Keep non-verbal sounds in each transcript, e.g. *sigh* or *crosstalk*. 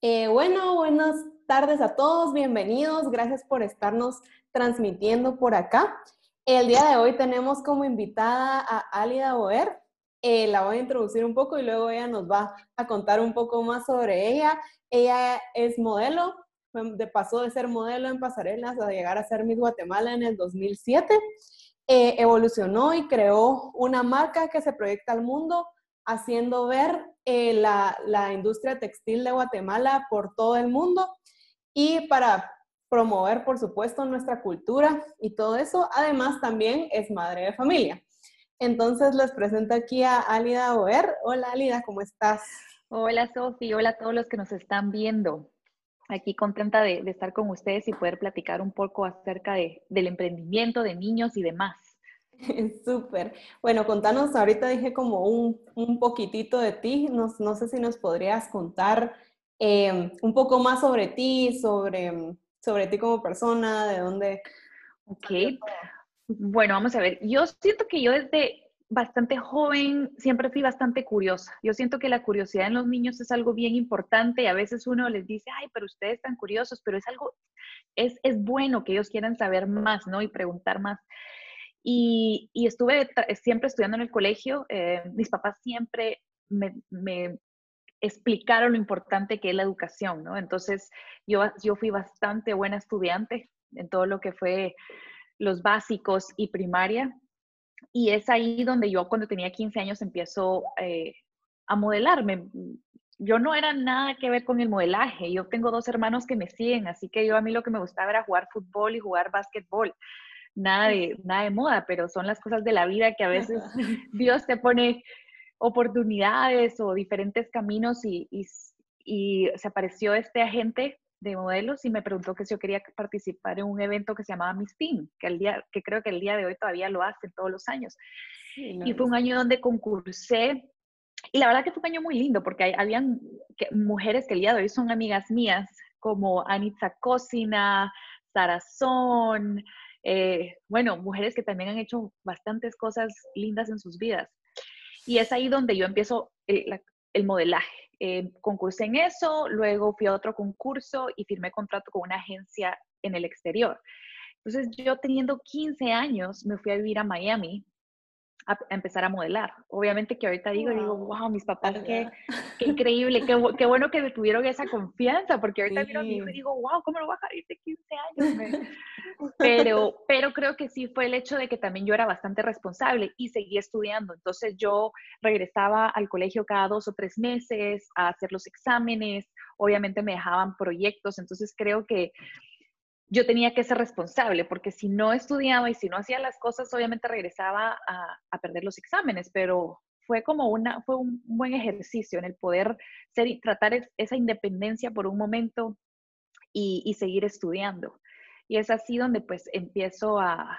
Eh, bueno, buenas tardes a todos, bienvenidos, gracias por estarnos transmitiendo por acá. El día de hoy tenemos como invitada a Alida Boer. Eh, la voy a introducir un poco y luego ella nos va a contar un poco más sobre ella. Ella es modelo, de pasó de ser modelo en pasarelas a llegar a ser Miss Guatemala en el 2007. Eh, evolucionó y creó una marca que se proyecta al mundo haciendo ver eh, la, industria textil de Guatemala por todo el mundo y para promover, por supuesto, nuestra cultura y todo eso. Además, también es madre de familia. Entonces, les presento aquí a Alida Oer. Hola, Alida, ¿cómo estás? Hola, Sofi. Hola a todos los que nos están viendo. Aquí contenta de, estar con ustedes y poder platicar un poco acerca del emprendimiento de niños y demás. *laughs* Súper. Bueno, contanos, ahorita dije como un, un poquitito de ti, no, no, sé si nos podrías contar em, un poco más sobre ti, sobre, sobre ti como persona, de dónde... Ok. Bueno, vamos a ver. Yo siento que yo desde bastante joven siempre fui bastante curiosa. Yo siento que la curiosidad en los niños es algo bien importante y a veces uno les dice, ay, pero ustedes están curiosos, pero es algo, es, es bueno que ellos quieran saber más, ¿no? Y preguntar más. Y, estuve siempre estudiando en el colegio. Eh, mis papás siempre me, explicaron lo importante que es la educación, ¿no? Entonces, yo, yo fui bastante buena estudiante en todo lo que fue los básicos y primaria. Y es ahí donde yo cuando tenía 15 años empiezo eh, a modelarme. Yo no era nada que ver con el modelaje. Yo tengo dos hermanos que me siguen, así que yo a mí lo que me gustaba era jugar fútbol y jugar básquetbol nada de, nada de moda, pero son las cosas de la vida que a veces *laughs* Dios te pone oportunidades o diferentes caminos y, y, se apareció este agente de modelos y me preguntó que si yo quería participar en un evento que se llamaba Miss Teen, que, el día, que creo que el día de hoy todavía lo hacen todos los años. y fue un año donde concursé y la verdad que fue un año muy lindo porque hay, habían mujeres que el día de hoy son amigas mías, como Anitza Cocina, Sarazón, eh, bueno, mujeres que también han hecho bastantes cosas lindas en sus vidas. Y es ahí donde yo empiezo el, modelaje. Eh, concursé en eso, luego fui a otro concurso y firmé contrato con una agencia en el exterior. Entonces yo teniendo 15 años me fui a vivir a Miami a, empezar a modelar. Obviamente que ahorita digo, digo, wow, mis papás, qué, qué, increíble, qué, qué, bueno que tuvieron esa confianza, porque ahorita miro a mi hijo y digo, wow, ¿cómo lo voy a dejar de 15 años? *laughs* Pero, pero creo que sí fue el hecho de que también yo era bastante responsable y seguí estudiando. Entonces yo regresaba al colegio cada dos o tres meses a hacer los exámenes, obviamente me dejaban proyectos, entonces creo que yo tenía que ser responsable, porque si no estudiaba y si no hacía las cosas, obviamente regresaba a, perder los exámenes, pero fue como una, fue un buen ejercicio en el poder ser y tratar esa independencia por un momento y, seguir estudiando. Y es así donde pues empiezo a,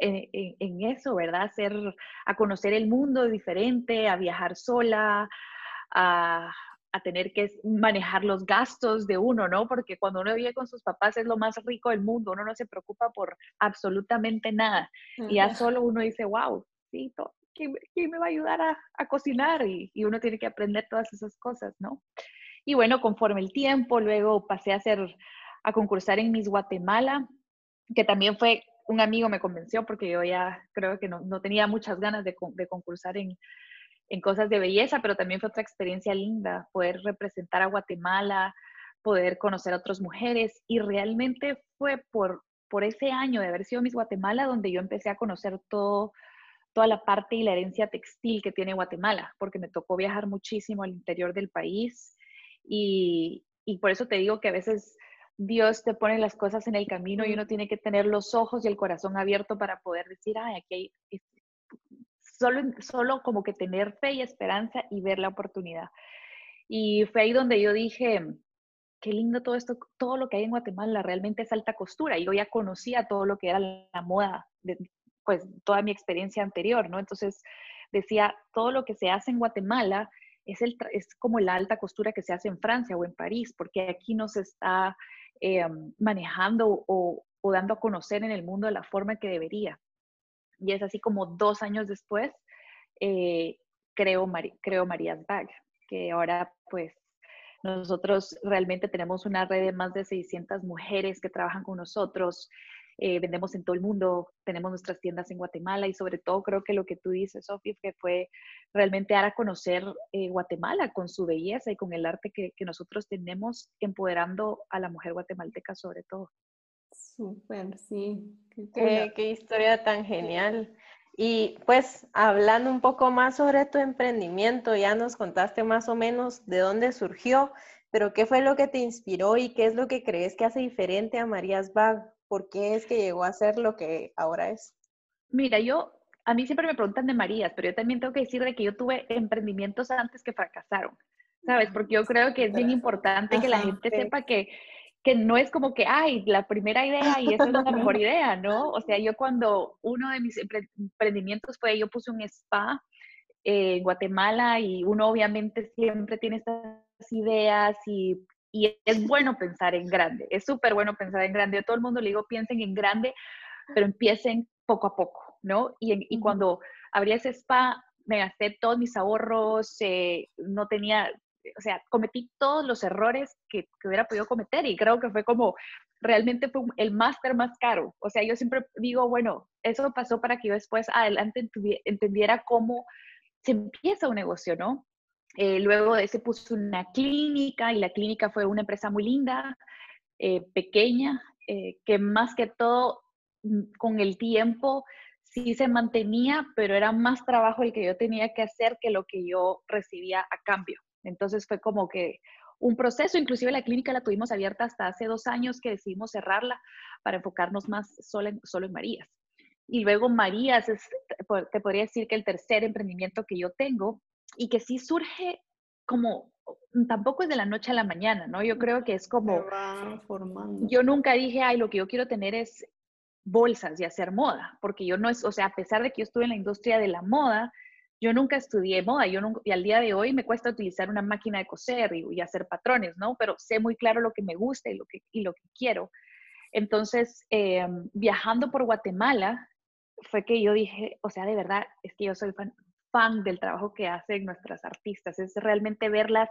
en, en, eso, ¿verdad? A, a conocer el mundo diferente, a viajar sola, a, a tener que manejar los gastos de uno, ¿no? Porque cuando uno vive con sus papás es lo más rico del mundo, uno no se preocupa por absolutamente nada. Y ya solo uno dice, wow, sí, ¿quién, me va a ayudar a, cocinar? Y, y, uno tiene que aprender todas esas cosas, ¿no? Y bueno, conforme el tiempo, luego pasé a hacer, a concursar en Miss Guatemala, que también fue, un amigo me convenció porque yo ya creo que no, no tenía muchas ganas de, de concursar en, en cosas de belleza, pero también fue otra experiencia linda, poder representar a Guatemala, poder conocer a otras mujeres y realmente fue por, por ese año de haber sido Miss Guatemala donde yo empecé a conocer todo, toda la parte y la herencia textil que tiene Guatemala, porque me tocó viajar muchísimo al interior del país y, y por eso te digo que a veces Dios te pone las cosas en el camino y uno tiene que tener los ojos y el corazón abierto para poder decir, ay, aquí hay solo, solo como que tener fe y esperanza y ver la oportunidad. Y fue ahí donde yo dije, qué lindo todo esto, todo lo que hay en Guatemala, realmente es alta costura. Yo ya conocía todo lo que era la moda, pues toda mi experiencia anterior, ¿no? Entonces decía, todo lo que se hace en Guatemala es, el, es como la alta costura que se hace en Francia o en París, porque aquí no se está eh, manejando o, o dando a conocer en el mundo de la forma que debería. Y es así como dos años después eh, creo, creo María's Bag, que ahora pues Nosotros realmente tenemos una red de más de 600 mujeres que trabajan con nosotros. Eh, vendemos en todo el mundo, tenemos nuestras tiendas en Guatemala y sobre todo creo que lo que tú dices, Sofía, que fue realmente dar a conocer eh, Guatemala con su belleza y con el arte que, que, nosotros tenemos, empoderando a la mujer guatemalteca sobre todo. Súper, sí. Qué, qué, historia tan genial. Y pues hablando un poco más sobre tu emprendimiento, ya nos contaste más o menos de dónde surgió, pero ¿qué fue lo que te inspiró y qué es lo que crees que hace diferente a Marías Bag? ¿Por qué es que llegó a ser lo que ahora es? Mira, yo, a mí siempre me preguntan de Marías, pero yo también tengo que decir de que yo tuve emprendimientos antes que fracasaron, ¿sabes? Porque yo creo que es bien importante que la gente sepa que, que no es como que, ay, la primera idea y esa es la mejor *laughs* idea, ¿no? O sea, yo cuando uno de mis emprendimientos fue, yo puse un spa en Guatemala y uno obviamente siempre tiene estas ideas y y es bueno pensar en grande, es súper bueno pensar en grande. Yo a todo el mundo le digo, piensen en grande, pero empiecen poco a poco, ¿no? Y, y cuando abrí ese spa, me gasté todos mis ahorros, eh, no tenía, o sea, cometí todos los errores que, que, hubiera podido cometer y creo que fue como, realmente fue el máster más caro. O sea, yo siempre digo, bueno, eso pasó para que yo después adelante entendiera cómo se empieza un negocio, ¿no? Eh, luego de ese puso una clínica y la clínica fue una empresa muy linda, eh, pequeña, eh, que más que todo mm, con el tiempo sí se mantenía, pero era más trabajo el que yo tenía que hacer que lo que yo recibía a cambio. Entonces fue como que un proceso, inclusive la clínica la tuvimos abierta hasta hace dos años que decidimos cerrarla para enfocarnos más solo en, solo en Marías. Y luego Marías es, te podría decir que el tercer emprendimiento que yo tengo y que sí surge como, tampoco es de la noche a la mañana, ¿no? Yo creo que es como, yo nunca dije, ay, lo que yo quiero tener es bolsas y hacer moda, porque yo no es, o sea, a pesar de que yo estuve en la industria de la moda, yo nunca estudié moda, yo nunca, y al día de hoy me cuesta utilizar una máquina de coser y, hacer patrones, ¿no? Pero sé muy claro lo que me gusta y lo que, y lo que quiero. Entonces, em, viajando por Guatemala, fue que yo dije, o sea, de verdad, es que yo soy fan, del trabajo que hacen nuestras artistas, es realmente verlas,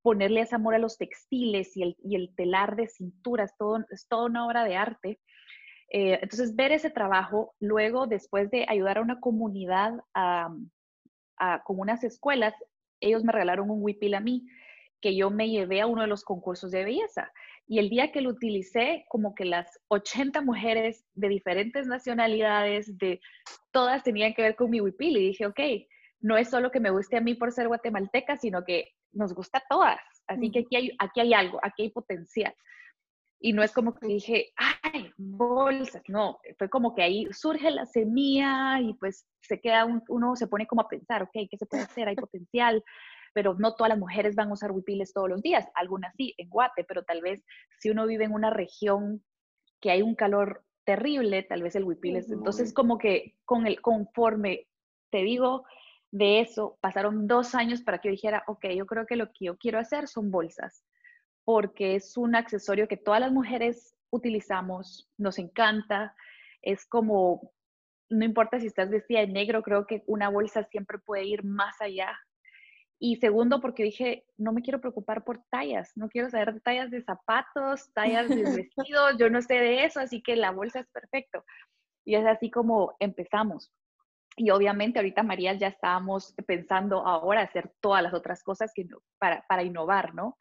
ponerle ese amor a los textiles y el, y el telar de cinturas, todo, es toda una obra de arte. Eh, entonces, ver ese trabajo, luego, después de ayudar a una comunidad, a, a, con unas escuelas, ellos me regalaron un huipil a mí, que yo me llevé a uno de los concursos de belleza. Y el día que lo utilicé, como que las 80 mujeres de diferentes nacionalidades, de todas tenían que ver con mi huipil. Y dije, ok, no es solo que me guste a mí por ser guatemalteca, sino que nos gusta a todas. Así que aquí hay, aquí hay algo, aquí hay potencial. Y no es como que dije, ay, bolsas, no, fue como que ahí surge la semilla y pues se queda, uno se pone como a pensar, ok, ¿qué se puede hacer? Hay potencial pero no todas las mujeres van a usar huipiles todos los días, algunas sí, en Guate, pero tal vez si uno vive en una región que hay un calor terrible, tal vez el huipil es... Entonces, como que con el conforme, te digo, de eso, pasaron dos años para que yo dijera, ok, yo creo que lo que yo quiero hacer son bolsas, porque es un accesorio que todas las mujeres utilizamos, nos encanta, es como, no importa si estás vestida de negro, creo que una bolsa siempre puede ir más allá y segundo, porque dije, no me quiero preocupar por tallas, no quiero saber tallas de zapatos, tallas de *laughs* vestidos, yo no sé de eso, así que la bolsa es perfecto. Y es así como empezamos. Y obviamente ahorita María ya estábamos pensando ahora hacer todas las otras cosas que, para, para innovar, ¿no?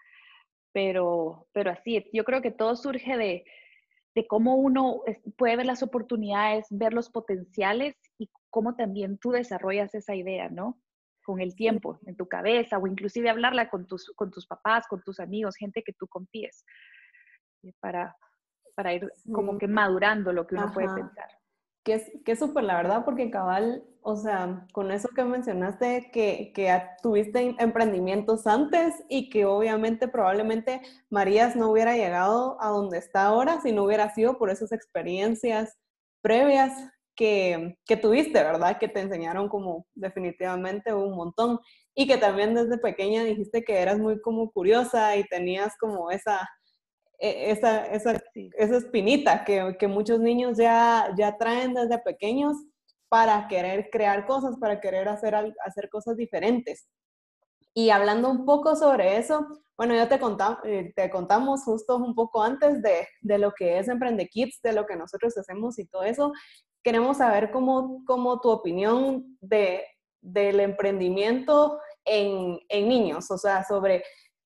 Pero, pero así, yo creo que todo surge de, de cómo uno puede ver las oportunidades, ver los potenciales y cómo también tú desarrollas esa idea, ¿no? con el tiempo en tu cabeza o inclusive hablarla con tus, con tus papás, con tus amigos, gente que tú confíes, eh, para, para ir como que madurando lo que uno puede pensar. Que es que súper, la verdad, porque cabal, o sea, con eso que mencionaste, que, que tuviste emprendimientos antes y que obviamente probablemente Marías no hubiera llegado a donde está ahora si no hubiera sido por esas experiencias previas que, tuviste, ¿verdad? Que te enseñaron como definitivamente un montón y que también desde pequeña dijiste que eras muy como curiosa y tenías como esa, e, esa, esa, esa espinita que, que, muchos niños ya, ya traen desde pequeños para querer crear cosas, para querer hacer, hacer cosas diferentes. Y hablando un poco sobre eso, bueno, ya te, contamos, eh, te contamos justo un poco antes de, de, lo que es Emprende Kids, de lo que nosotros hacemos y todo eso. Queremos saber cómo, cómo tu opinión de, del emprendimiento en, en, niños, o sea, sobre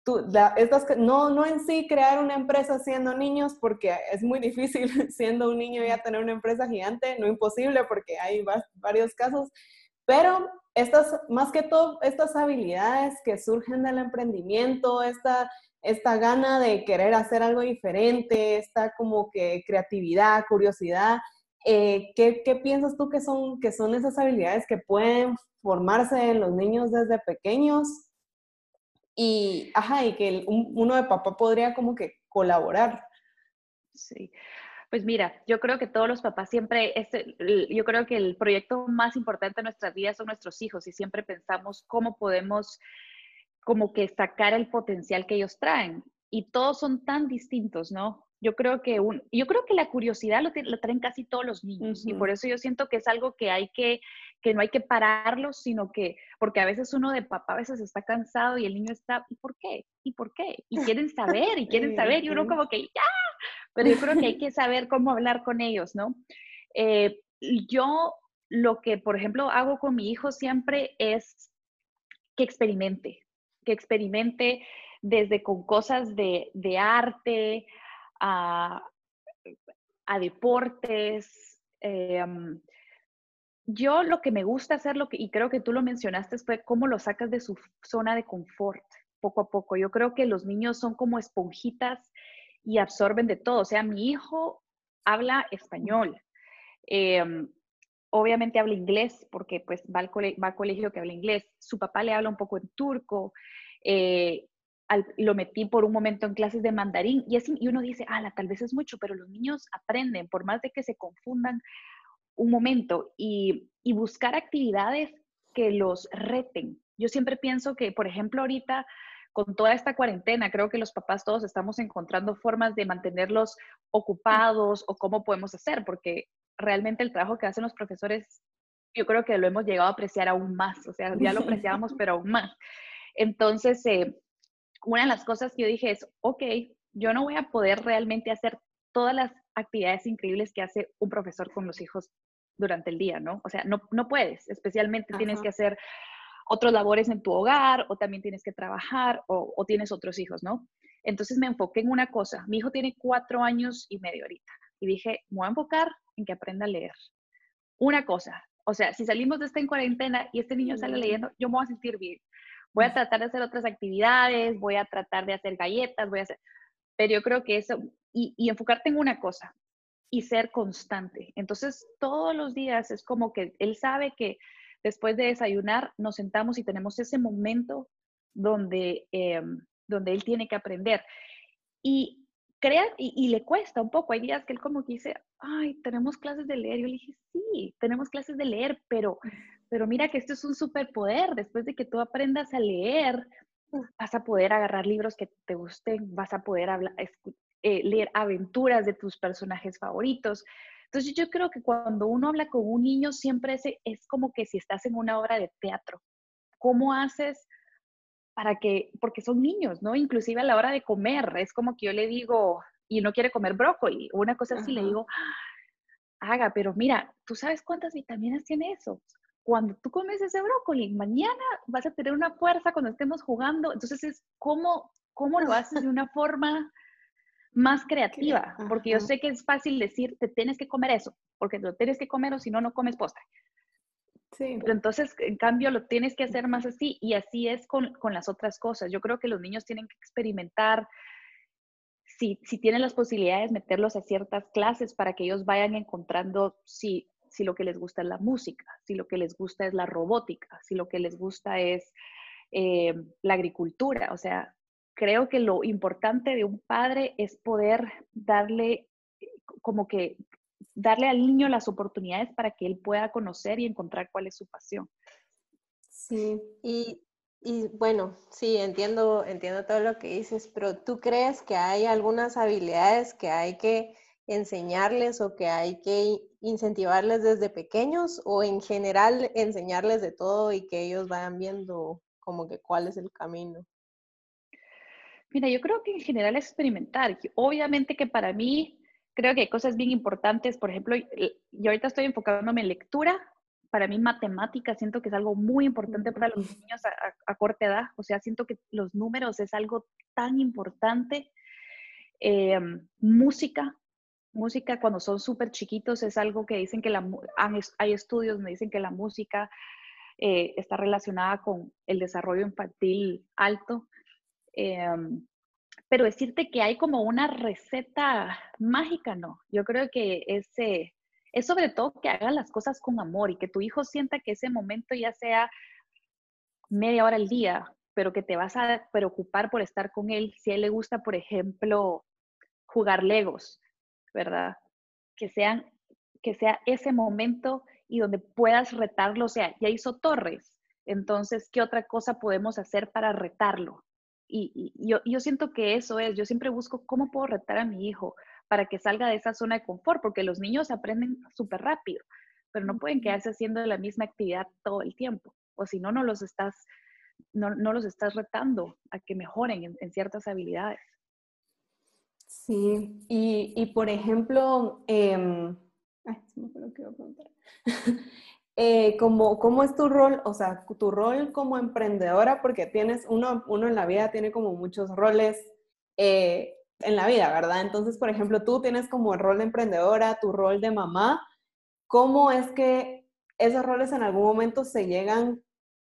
tu, estas, no, no en sí crear una empresa siendo niños, porque es muy difícil *laughs* siendo un niño ya tener una empresa gigante, no imposible porque hay varios casos, pero estas, más que todo, estas habilidades que surgen del emprendimiento, esta, esta gana de querer hacer algo diferente, esta como que creatividad, curiosidad, eh, ¿qué, ¿qué, piensas tú que son, que son esas habilidades que pueden formarse en los niños desde pequeños? Y, ajá, y que uno de papá podría como que colaborar. Sí. Pues mira, yo creo que todos los papás siempre, este, yo creo que el proyecto más importante de nuestras vidas son nuestros hijos y siempre pensamos cómo podemos como que sacar el potencial que ellos traen. Y todos son tan distintos, ¿no? Yo creo que, un, yo creo que la curiosidad lo, lo traen casi todos los niños y por eso yo siento que es algo que hay que, que no hay que pararlo, sino que, porque a veces uno de papá a veces está cansado y el niño está, ¿y por qué? ¿Y por qué? Y *laughs* quieren saber, y quieren saber, y uno como que, ya, pero yo creo que hay que saber cómo hablar con ellos, ¿no? Eh, yo lo que, por ejemplo, hago con mi hijo siempre es que experimente, que experimente desde con cosas de, de arte a, a deportes. Eh, yo lo que me gusta hacer, lo que, y creo que tú lo mencionaste, fue cómo lo sacas de su zona de confort poco a poco. Yo creo que los niños son como esponjitas y absorben de todo. O sea, mi hijo habla español. Em, obviamente habla inglés porque pues va al, va colegio que habla inglés. Su papá le habla un poco en turco. Eh, lo metí por un momento en clases de mandarín y, así, y uno dice, ah, tal vez es mucho, pero los niños aprenden, por más de que se confundan un momento y, y buscar actividades que los reten. Yo siempre pienso que, por ejemplo, ahorita con toda esta cuarentena, creo que los papás todos estamos encontrando formas de mantenerlos ocupados o cómo podemos hacer, porque realmente el trabajo que hacen los profesores, yo creo que lo hemos llegado a apreciar aún más, o sea, ya lo *laughs* apreciábamos, pero aún más. Entonces, eh, una de las cosas que yo dije es, ok, yo no voy a poder realmente hacer todas las actividades increíbles que hace un profesor con los hijos durante el día, ¿no? O sea, no, no puedes, especialmente tienes que hacer otros labores en tu hogar o también tienes que trabajar o, tienes otros hijos, ¿no? Entonces me enfoqué en una cosa. Mi hijo tiene cuatro años y medio ahorita y dije, me voy a enfocar en que aprenda a leer. Una cosa, o sea, si salimos de esta en cuarentena y este niño sale leyendo, yo me voy a sentir bien. Voy a tratar de hacer otras actividades, voy a tratar de hacer galletas, voy a hacer... Pero yo creo que eso, y, y enfocarte en una cosa y ser constante. Entonces, todos los días es como que él sabe que Después de desayunar, nos sentamos y tenemos ese momento donde, em, donde él tiene que aprender. Y crea, y, le cuesta un poco. Hay días que él como que dice, ay, tenemos clases de leer. Yo le dije, sí, tenemos clases de leer, pero, pero mira que esto es un superpoder. Después de que tú aprendas a leer, vas a poder agarrar libros que te gusten, vas a poder hablar, eh, leer aventuras de tus personajes favoritos. Entonces yo creo que cuando uno habla con un niño siempre es, es como que si estás en una obra de teatro. ¿Cómo haces para que, porque son niños, ¿no? Inclusive a la hora de comer, es como que yo le digo, y no quiere comer brócoli, o una cosa así, le digo, haga, pero mira, ¿tú sabes cuántas vitaminas tiene eso? Cuando tú comes ese brócoli, mañana vas a tener una fuerza cuando estemos jugando. Entonces es cómo, cómo lo haces de una *laughs* forma más creativa, porque yo sé que es fácil decir, te tienes que comer eso, porque lo tienes que comer o si no, no comes postre. Sí. Pero entonces, en cambio, lo tienes que hacer más así y así es con, con las otras cosas. Yo creo que los niños tienen que experimentar, si, si tienen las posibilidades, meterlos a ciertas clases para que ellos vayan encontrando si, si lo que les gusta es la música, si lo que les gusta es la robótica, si lo que les gusta es eh, la agricultura. O sea, creo que lo importante de un padre es poder darle como que darle al niño las oportunidades para que él pueda conocer y encontrar cuál es su pasión. Sí, y, y, bueno, sí, entiendo, entiendo todo lo que dices, pero ¿tú crees que hay algunas habilidades que hay que enseñarles o que hay que incentivarles desde pequeños o en general enseñarles de todo y que ellos vayan viendo como que cuál es el camino? Mira, yo creo que en general es experimentar. Obviamente que para mí creo que hay cosas bien importantes. Por ejemplo, yo ahorita estoy enfocándome en lectura. Para mí matemática siento que es algo muy importante para los niños a, corta edad. O sea, siento que los números es algo tan importante. Em, música, música cuando son súper chiquitos es algo que dicen que la, hay estudios donde dicen que la música eh, está relacionada con el desarrollo infantil alto. Em, pero decirte que hay como una receta mágica, no. Yo creo que ese, es sobre todo que hagas las cosas con amor y que tu hijo sienta que ese momento ya sea media hora al día, pero que te vas a preocupar por estar con él. Si a él le gusta, por ejemplo, jugar legos, ¿verdad? Que, sean, que sea ese momento y donde puedas retarlo. O sea, ya hizo torres, entonces, ¿qué otra cosa podemos hacer para retarlo? Y, yo, yo, siento que eso es, yo siempre busco cómo puedo retar a mi hijo para que salga de esa zona de confort, porque los niños aprenden súper rápido, pero no pueden quedarse haciendo la misma actividad todo el tiempo, o si no, no los estás, no, no los estás retando a que mejoren en ciertas habilidades. Sí, y, y por ejemplo, preguntar. eh, ¿cómo, ¿Cómo es tu rol, o sea, tu rol como emprendedora? Porque tienes, uno, uno en la vida tiene como muchos roles eh, en la vida, ¿verdad? Entonces, por ejemplo, tú tienes como el rol de emprendedora, tu rol de mamá. ¿Cómo es que esos roles en algún momento se llegan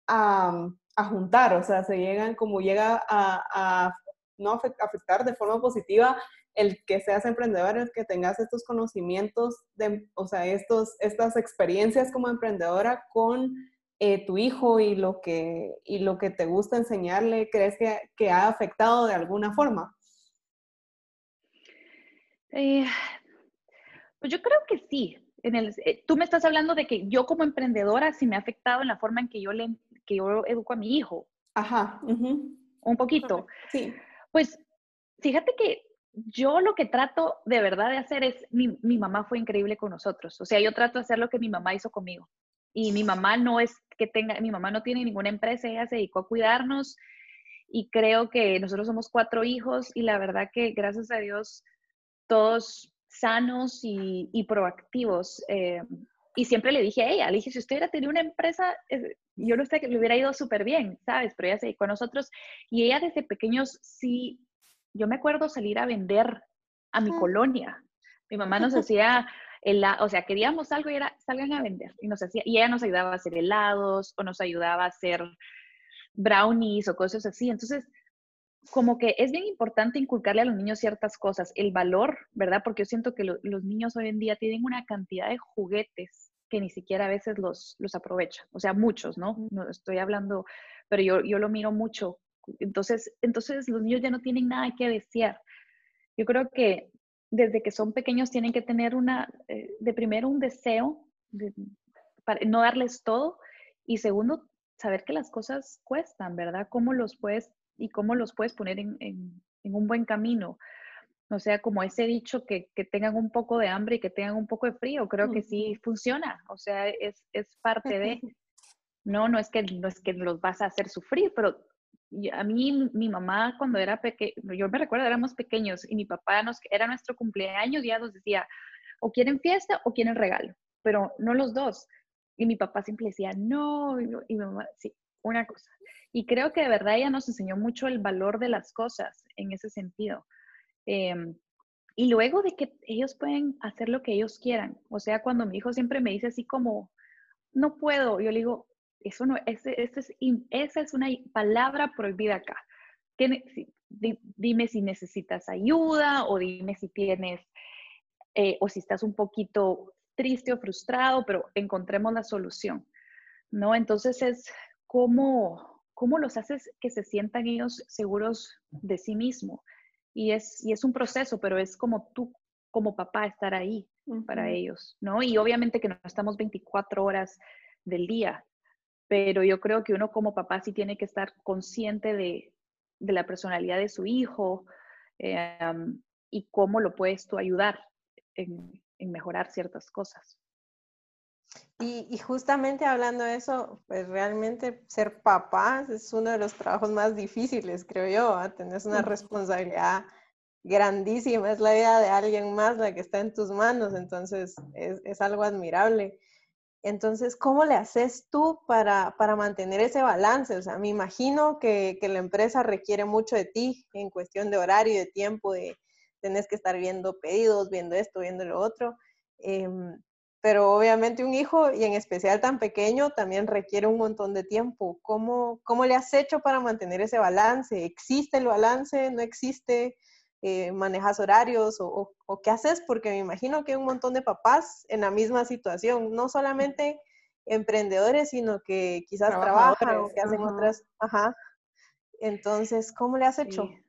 a, a juntar? O sea, se llegan como llega a, a no afectar de forma positiva el que seas emprendedor, el que tengas estos conocimientos, de, o sea, estos, estas experiencias como emprendedora con eh, tu hijo y lo, que, y lo que te gusta enseñarle, ¿crees que, que ha afectado de alguna forma? Eh, pues yo creo que sí. En el, eh, tú me estás hablando de que yo como emprendedora sí me ha afectado en la forma en que yo, le, que yo educo a mi hijo. Ajá. Un poquito. Sí. Pues fíjate que yo lo que trato de verdad de hacer es, mi, mi, mamá fue increíble con nosotros, o sea, yo trato de hacer lo que mi mamá hizo conmigo. Y mi mamá no es que tenga, mi mamá no tiene ninguna empresa, ella se dedicó a cuidarnos y creo que nosotros somos cuatro hijos y la verdad que gracias a Dios todos sanos y, y proactivos. Eh, y siempre le dije a ella, le dije, si usted hubiera tenido una empresa, yo no sé, que le hubiera ido súper bien, ¿sabes? Pero ella se dedicó a nosotros y ella desde pequeños sí yo me acuerdo salir a vender a mi colonia. Mi mamá nos *laughs* hacía, o sea, queríamos algo y era, salgan a vender. Y, nos hacía, y ella nos ayudaba a hacer helados o nos ayudaba a hacer brownies o cosas así. Entonces, como que es bien importante inculcarle a los niños ciertas cosas, el valor, ¿verdad? Porque yo siento que los niños hoy en día tienen una cantidad de juguetes que ni siquiera a veces los, los aprovechan. O sea, muchos, ¿no? no estoy hablando, pero yo, yo lo miro mucho entonces, entonces los niños ya no tienen nada que desear. Yo creo que desde que son pequeños tienen que tener una, eh, de primero un deseo, para no darles todo, y segundo, saber que las cosas cuestan, ¿verdad? Cómo los puedes y cómo los puedes poner en, en, un buen camino. O sea, como ese dicho que, que, tengan un poco de hambre y que tengan un poco de frío, creo que sí funciona. O sea, es, es parte de, *laughs* no, no es que no es que los vas a hacer sufrir, pero a mí, mi mamá cuando era pequeña, yo me recuerdo, éramos pequeños y mi papá nos, era nuestro cumpleaños y ya nos decía, o quieren fiesta o quieren regalo, pero no los dos. Y mi papá siempre decía, no, y, mi mamá, sí, una cosa. Y creo que de verdad ella nos enseñó mucho el valor de las cosas en ese sentido. Em, y luego de que ellos pueden hacer lo que ellos quieran. O sea, cuando mi hijo siempre me dice así como, no puedo, yo le digo, eso no, ese, ese es, esa es una palabra prohibida acá. dime si necesitas ayuda o dime si tienes, eh, o si estás un poquito triste o frustrado, pero encontremos la solución, ¿no? Entonces es cómo, cómo los haces que se sientan ellos seguros de sí mismos. Y es, y es un proceso, pero es como tú, como papá, estar ahí para ellos, ¿no? Y obviamente que no estamos 24 horas del día, pero yo creo que uno como papá sí tiene que estar consciente de, la personalidad de su hijo em, y cómo lo puedes tú ayudar en, mejorar ciertas cosas. Y, justamente hablando de eso, pues realmente ser papás es uno de los trabajos más difíciles, creo yo. Tener una responsabilidad grandísima, es la vida de alguien más la que está en tus manos, entonces es, algo admirable. Entonces, ¿cómo le haces tú para, mantener ese balance? O sea, me imagino que, que, la empresa requiere mucho de ti en cuestión de horario y de tiempo, de tenés que estar viendo pedidos, viendo esto, viendo lo otro. Em, pero obviamente un hijo, y en especial tan pequeño, también requiere un montón de tiempo. ¿Cómo, cómo le has hecho para mantener ese balance? ¿Existe el balance? ¿No existe? Eh, ¿Manejas horarios? O, o, qué haces? Porque me imagino que hay un montón de papás en la misma situación, no solamente emprendedores, sino que quizás trabajan o que hacen otras. Ajá. Entonces, ¿cómo le has hecho? Sí,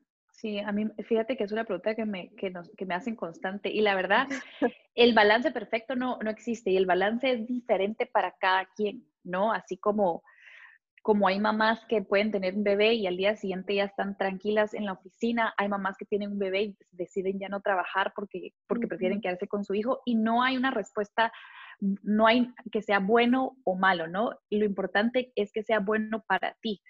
a mí, fíjate que es una pregunta que me, que nos, que me hacen constante y la verdad, *laughs* el balance perfecto no, no existe y el balance es diferente para cada quien, ¿no? Así como, como hay mamás que pueden tener un bebé y al día siguiente ya están tranquilas en la oficina, hay mamás que tienen un bebé y deciden ya no trabajar porque, porque prefieren quedarse con su hijo y no hay una respuesta, no hay que sea bueno o malo, ¿no? Lo importante es que sea bueno para ti.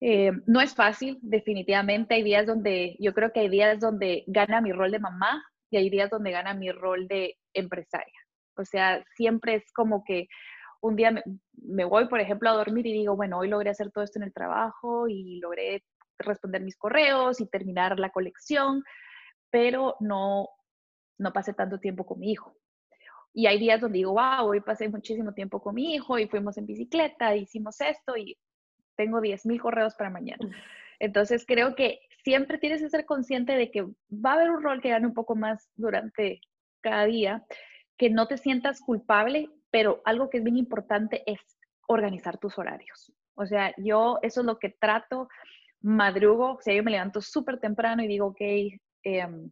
Eh, no es fácil, definitivamente. Hay días donde, yo creo que hay días donde gana mi rol de mamá y hay días donde gana mi rol de empresaria. O sea, siempre es como que un día me, voy, por ejemplo, a dormir y digo, bueno, hoy logré hacer todo esto en el trabajo y logré responder mis correos y terminar la colección, pero no, no pasé tanto tiempo con mi hijo. Y hay días donde digo, wow, hoy pasé muchísimo tiempo con mi hijo y fuimos en bicicleta, hicimos esto y tengo 10.000 correos para mañana. Entonces creo que siempre tienes que ser consciente de que va a haber un rol que gane un poco más durante cada día, que no te sientas culpable, pero algo que es bien importante es organizar tus horarios. O sea, yo eso es lo que trato, madrugo, o sea, yo me levanto súper temprano y digo, ok, em,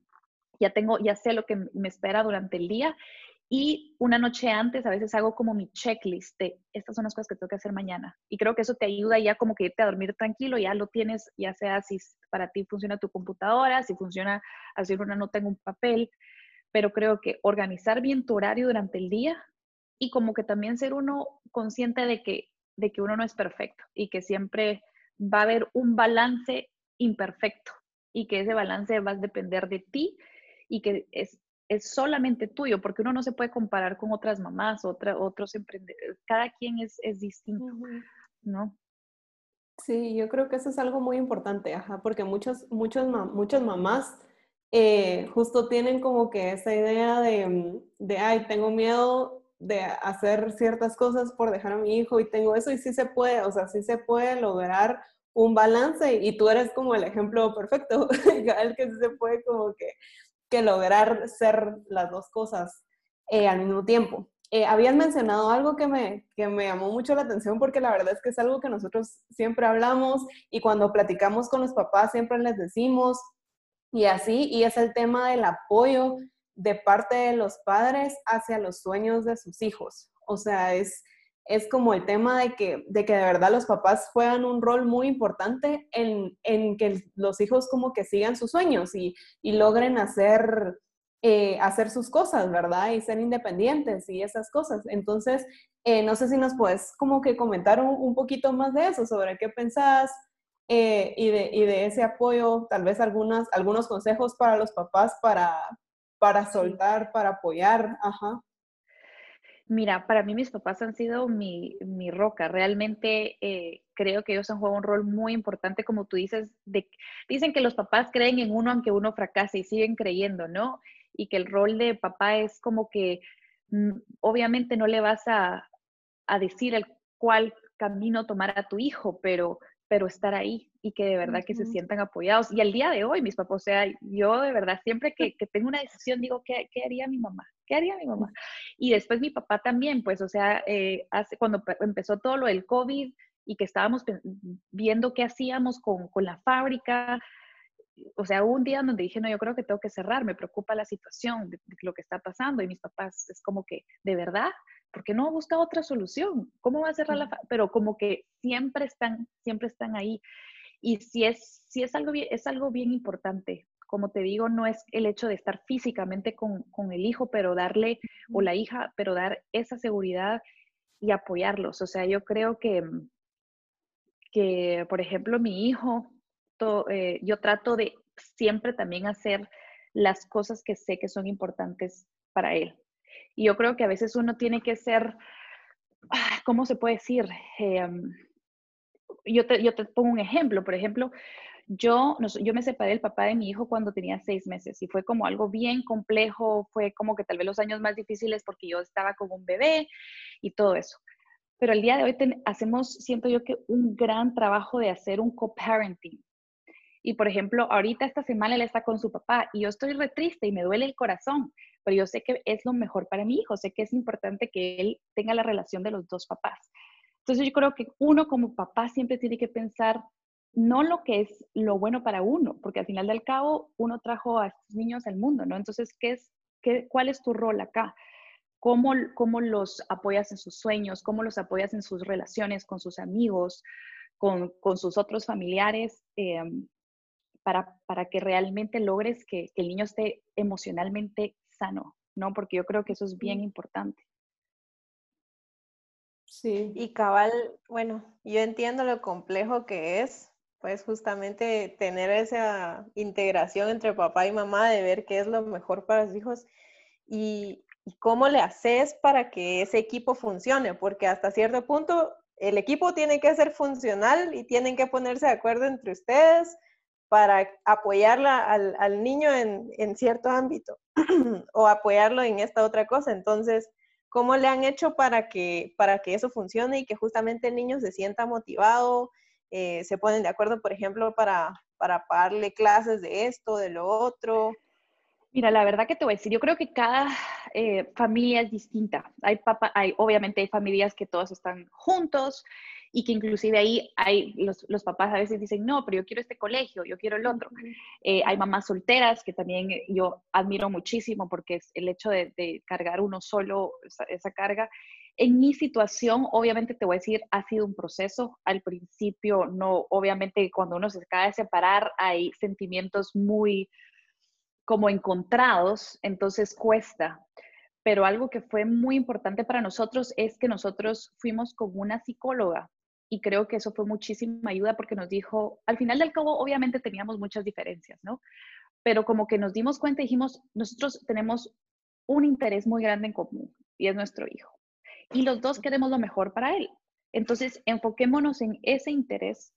ya tengo, ya sé lo que me espera durante el día y una noche antes a veces hago como mi checklist de estas son las cosas que tengo que hacer mañana. Y creo que eso te ayuda ya como que irte a dormir tranquilo, ya lo tienes, ya sea si para ti funciona tu computadora, si funciona hacer una nota en un papel. Pero creo que organizar bien tu horario durante el día y como que también ser uno consciente de que, de que uno no es perfecto y que siempre va a haber un balance imperfecto y que ese balance va a depender de ti y que es es solamente tuyo, porque uno no se puede comparar con otras mamás, otra, otros emprendedores, cada quien es, es distinto, ¿no? Sí, yo creo que eso es algo muy importante, ajá, porque muchos, muchos, muchas mamás eh, justo tienen como que esa idea de, mm, de, ay, tengo miedo de hacer ciertas cosas por dejar a mi hijo y tengo eso y sí se puede, o sea, sí se puede lograr un balance y tú eres como el ejemplo perfecto, *laughs* el que sí se puede como que que lograr ser las dos cosas eh, al mismo tiempo. Eh, habías mencionado algo que me, que me llamó mucho la atención porque la verdad es que es algo que nosotros siempre hablamos y cuando platicamos con los papás siempre les decimos y así, y es el tema del apoyo de parte de los padres hacia los sueños de sus hijos. O sea, es, es como el tema de que, de que de verdad los papás juegan un rol muy importante en, en que los hijos como que sigan sus sueños y, y logren hacer, eh, hacer sus cosas, ¿verdad? Y ser independientes y esas cosas. Entonces, eh, no sé si nos puedes como que comentar un, poquito más de eso, sobre qué pensás eh, y, de, y, de, ese apoyo, tal vez algunas, algunos consejos para los papás para, para soltar, para apoyar. Ajá. Mira, para mí mis papás han sido mi, mi roca. Realmente eh, creo que ellos han jugado un rol muy importante, como tú dices, de, dicen que los papás creen en uno aunque uno fracase y siguen creyendo, ¿no? Y que el rol de papá es como que mm, obviamente no le vas a, a decir el cuál camino tomar a tu hijo, pero pero estar ahí y que de verdad que se sientan apoyados. Y al día de hoy, mis papás, o sea, yo de verdad siempre que, que tengo una decisión digo, ¿qué, ¿qué, haría mi mamá? ¿Qué haría mi mamá? Y después mi papá también, pues, o sea, eh, hace, cuando empezó todo lo del COVID y que estábamos viendo qué hacíamos con, con la fábrica, o sea, hubo un día donde dije, no, yo creo que tengo que cerrar, me preocupa la situación de, de, lo que está pasando y mis papás es como que, ¿de verdad? ¿por qué no busca otra solución? ¿Cómo va a cerrar la Pero como que siempre están, siempre están ahí. Y si es, si es, algo, bien, es algo bien importante, como te digo, no es el hecho de estar físicamente con, el hijo, pero darle, o la hija, pero dar esa seguridad y apoyarlos. O sea, yo creo que, que por ejemplo, mi hijo, eh, yo trato de siempre también hacer las cosas que sé que son importantes para él. Y yo creo que a veces uno tiene que ser, ah, ¿cómo se puede decir? Em, yo, te, yo te pongo un ejemplo, por ejemplo, yo, yo me separé del papá de mi hijo cuando tenía seis meses y fue como algo bien complejo, fue como que tal vez los años más difíciles porque yo estaba con un bebé y todo eso. Pero el día de hoy hacemos, siento yo que un gran trabajo de hacer un co-parenting. Y por ejemplo, ahorita esta semana él está con su papá y yo estoy re triste y me duele el corazón, pero yo sé que es lo mejor para mi hijo, sé que es importante que él tenga la relación de los dos papás. Entonces yo creo que uno como papá siempre tiene que pensar no lo que es lo bueno para uno, porque al final del cabo uno trajo a estos niños al mundo, ¿no? Entonces, ¿qué es, qué, ¿cuál es tu rol acá? ¿Cómo, ¿Cómo los apoyas en sus sueños? ¿Cómo los apoyas en sus relaciones con sus amigos, con, con sus otros familiares? Em, para, para, que realmente logres que, que el niño esté emocionalmente sano, ¿no? Porque yo creo que eso es bien importante. Sí. Y cabal, bueno, yo entiendo lo complejo que es, pues justamente tener esa integración entre papá y mamá de ver qué es lo mejor para los hijos y, cómo le haces para que ese equipo funcione, porque hasta cierto punto el equipo tiene que ser funcional y tienen que ponerse de acuerdo entre ustedes para apoyarla al, niño en, en, cierto ámbito *clears throat* o apoyarlo en esta otra cosa. Entonces, ¿cómo le han hecho para que, para que eso funcione y que justamente el niño se sienta motivado, eh, se ponen de acuerdo, por ejemplo, para, para pagarle clases de esto, de lo otro. Mira, la verdad que te voy a decir, yo creo que cada eh, familia es distinta. Hay, papa, hay, obviamente hay familias que todos están juntos y que inclusive ahí hay los, los, papás a veces dicen, no, pero yo quiero este colegio, yo quiero el otro. Eh, hay mamás solteras que también yo admiro muchísimo porque es el hecho de, de cargar uno solo esa, esa carga en mi situación, obviamente te voy a decir, ha sido un proceso. Al principio, no, obviamente cuando uno se acaba de separar hay sentimientos muy como encontrados, entonces cuesta. Pero algo que fue muy importante para nosotros es que nosotros fuimos con una psicóloga y creo que eso fue muchísima ayuda porque nos dijo, al final del cabo, obviamente teníamos muchas diferencias, ¿no? Pero como que nos dimos cuenta y dijimos, nosotros tenemos un interés muy grande en común y es nuestro hijo y los dos queremos lo mejor para él. Entonces, enfoquémonos en ese interés.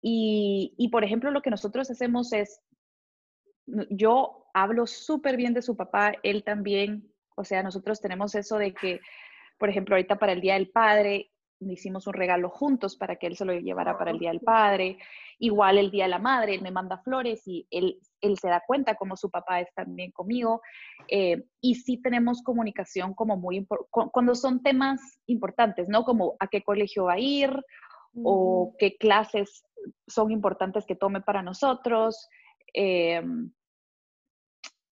Y, y por ejemplo, lo que nosotros hacemos es, yo hablo súper bien de su papá, él también, o sea, nosotros tenemos eso de que, por ejemplo, ahorita para el Día del Padre, hicimos un regalo juntos para que él se lo llevara para el Día del Padre. Igual el Día de la Madre, él me manda flores y él, él se da cuenta como su papá es también conmigo. Eh, y sí tenemos comunicación como muy importante, cuando son temas importantes, ¿no? Como a qué colegio va a ir o qué clases son importantes que tome para nosotros. Eh,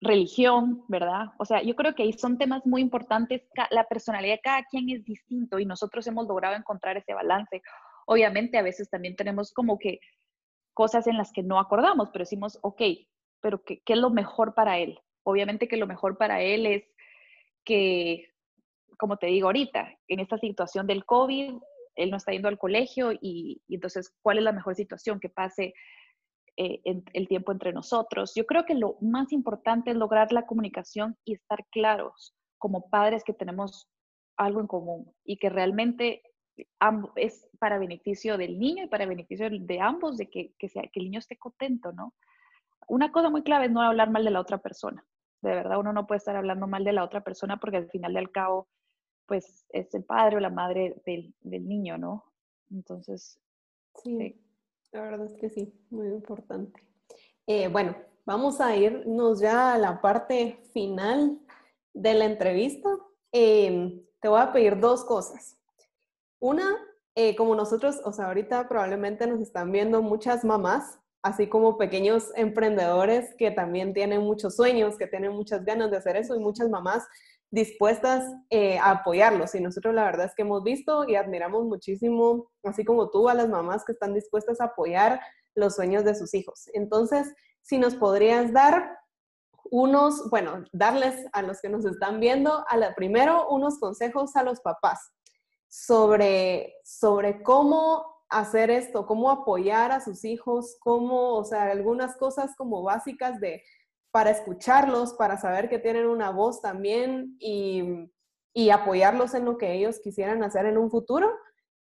religión, ¿verdad? O sea, yo creo que ahí son temas muy importantes. La personalidad de cada quien es distinto y nosotros hemos logrado encontrar ese balance. Obviamente a veces también tenemos como que cosas en las que no acordamos, pero decimos, ok, pero ¿qué, es lo mejor para él? Obviamente que lo mejor para él es que, como te digo ahorita, en esta situación del COVID, él no está yendo al colegio y, y entonces, ¿cuál es la mejor situación? Que pase eh, el tiempo entre nosotros. Yo creo que lo más importante es lograr la comunicación y estar claros como padres que tenemos algo en común y que realmente es para beneficio del niño y para beneficio de ambos, de que, que, sea, que el niño esté contento, ¿no? Una cosa muy clave es no hablar mal de la otra persona. De verdad, uno no puede estar hablando mal de la otra persona porque al final del cabo, pues es el padre o la madre del, del niño, ¿no? Entonces, sí. La verdad es que sí, muy importante. Eh, bueno, vamos a irnos ya a la parte final de la entrevista. Em, te voy a pedir dos cosas. Una, eh, como nosotros, o sea, ahorita probablemente nos están viendo muchas mamás, así como pequeños emprendedores que también tienen muchos sueños, que tienen muchas ganas de hacer eso y muchas mamás dispuestas eh, a apoyarlos. Y nosotros la verdad es que hemos visto y admiramos muchísimo, así como tú, a las mamás que están dispuestas a apoyar los sueños de sus hijos. Entonces, si nos podrías dar unos, bueno, darles a los que nos están viendo, a la, primero unos consejos a los papás sobre, sobre cómo hacer esto, cómo apoyar a sus hijos, cómo, o sea, algunas cosas como básicas de para escucharlos, para saber que tienen una voz también y, y apoyarlos en lo que ellos quisieran hacer en un futuro.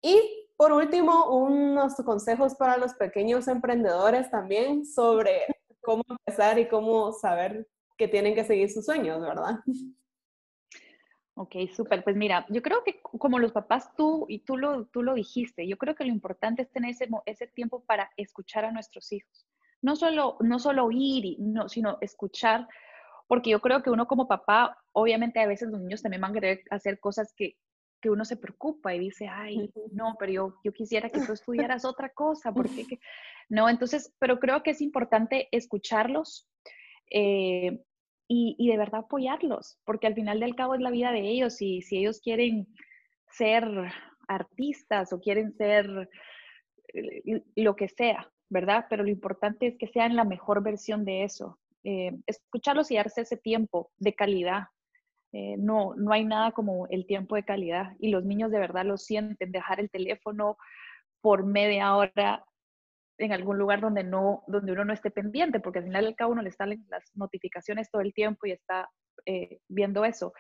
Y por último, unos consejos para los pequeños emprendedores también sobre cómo empezar y cómo saber que tienen que seguir sus sueños, ¿verdad? Ok, súper. Pues mira, yo creo que como los papás, tú y tú lo, tú lo dijiste, yo creo que lo importante es tener ese, ese tiempo para escuchar a nuestros hijos. No solo, no solo oír, no, sino escuchar, porque yo creo que uno como papá, obviamente a veces los niños también van a querer hacer cosas que, que uno se preocupa y dice, ay, no, pero yo, yo quisiera que tú estudiaras *laughs* otra cosa, porque no, entonces, pero creo que es importante escucharlos eh, y, de verdad apoyarlos, porque al final del cabo es la vida de ellos y si ellos quieren ser artistas o quieren ser eh, lo que sea, ¿verdad? Pero lo importante es que sean la mejor versión de eso. Eh, escucharlos y darse ese tiempo de calidad. no, no hay nada como el tiempo de calidad y los niños de verdad lo sienten, dejar el teléfono por media hora en algún lugar donde, no, donde uno no esté pendiente, porque al final del cabo uno le salen las notificaciones todo el tiempo y está eh, viendo eso.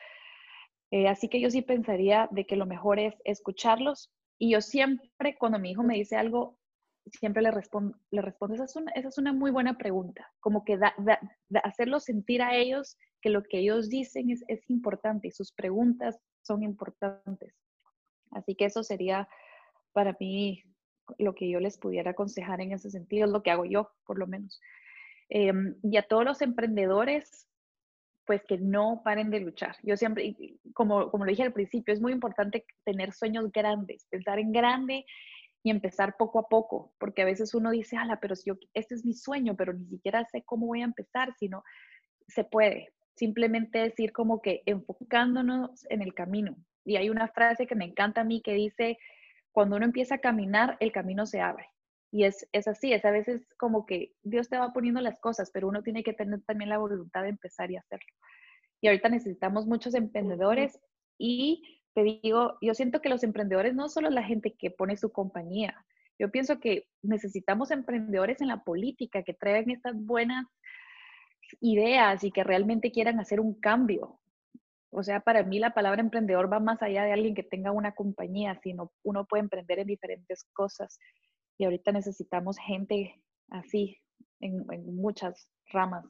Eh, así que yo sí pensaría de que lo mejor es escucharlos y yo siempre cuando mi hijo me dice algo, siempre le respondo, le respondo esa, es una, esa es una muy buena pregunta, como que da, hacerlo sentir a ellos que lo que ellos dicen es, es importante y sus preguntas son importantes. Así que eso sería para mí lo que yo les pudiera aconsejar en ese sentido, es lo que hago yo, por lo menos. Em, y a todos los emprendedores, pues que no paren de luchar. Yo siempre, como, como lo dije al principio, es muy importante tener sueños grandes, pensar en grande y empezar poco a poco, porque a veces uno dice, ala, pero si yo, este es mi sueño, pero ni siquiera sé cómo voy a empezar, sino se puede. Simplemente decir como que enfocándonos en el camino. Y hay una frase que me encanta a mí que dice, cuando uno empieza a caminar, el camino se abre. Y es, es así, es a veces como que Dios te va poniendo las cosas, pero uno tiene que tener también la voluntad de empezar y hacerlo. Y ahorita necesitamos muchos emprendedores y te digo, yo siento que los emprendedores no solo la gente que pone su compañía, yo pienso que necesitamos emprendedores en la política que traigan estas buenas ideas y que realmente quieran hacer un cambio. O sea, para mí la palabra emprendedor va más allá de alguien que tenga una compañía, sino uno puede emprender en diferentes cosas. Y ahorita necesitamos gente así, en, muchas ramas.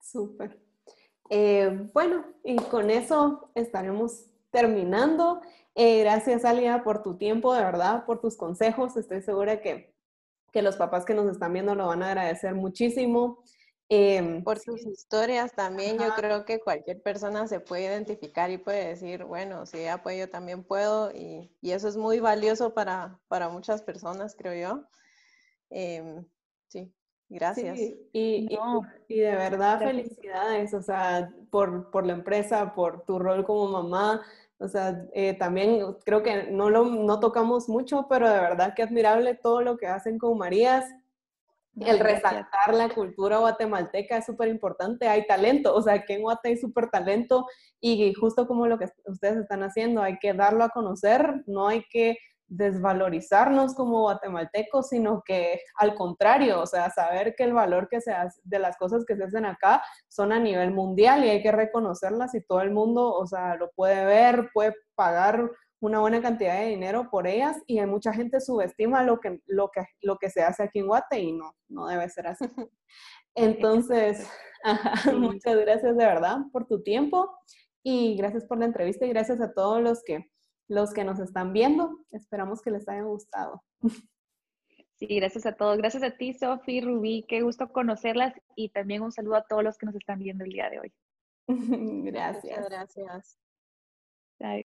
Súper. Eh, bueno, y con eso estaremos terminando. Eh, gracias, Alia, por tu tiempo, de verdad, por tus consejos. Estoy segura que, que los papás que nos están viendo lo van a agradecer muchísimo. Em, por sus historias también, yo creo que cualquier persona se puede identificar y puede decir, bueno, si ella puede, yo también puedo, y, eso es muy valioso para, para muchas personas, creo yo. Em, sí, gracias. y, y, de verdad, felicidades, o sea, por, por la empresa, por tu rol como mamá. O sea, eh, también creo que no lo no tocamos mucho, pero de verdad que admirable todo lo que hacen con Marías el resaltar la cultura guatemalteca es súper importante. Hay talento, o sea, aquí en Guate hay súper talento y justo como lo que ustedes están haciendo, hay que darlo a conocer, no hay que desvalorizarnos como guatemaltecos, sino que al contrario, o sea, saber que el valor que se hace de las cosas que se hacen acá son a nivel mundial y hay que reconocerlas y todo el mundo, o sea, lo puede ver, puede pagar una buena cantidad de dinero por ellas y hay mucha gente subestima lo que, lo que, lo que se hace aquí en Guate y no, no debe ser así. *laughs* Entonces, muchas gracias de verdad por tu tiempo y gracias por la entrevista y gracias a todos los que, los que nos están viendo. Esperamos que les haya gustado. Sí, gracias a todos. Gracias a ti, Sofi, Rubí. Qué gusto conocerlas y también un saludo a todos los que nos están viendo el día de hoy. gracias. *laughs* Muchas gracias. Bye.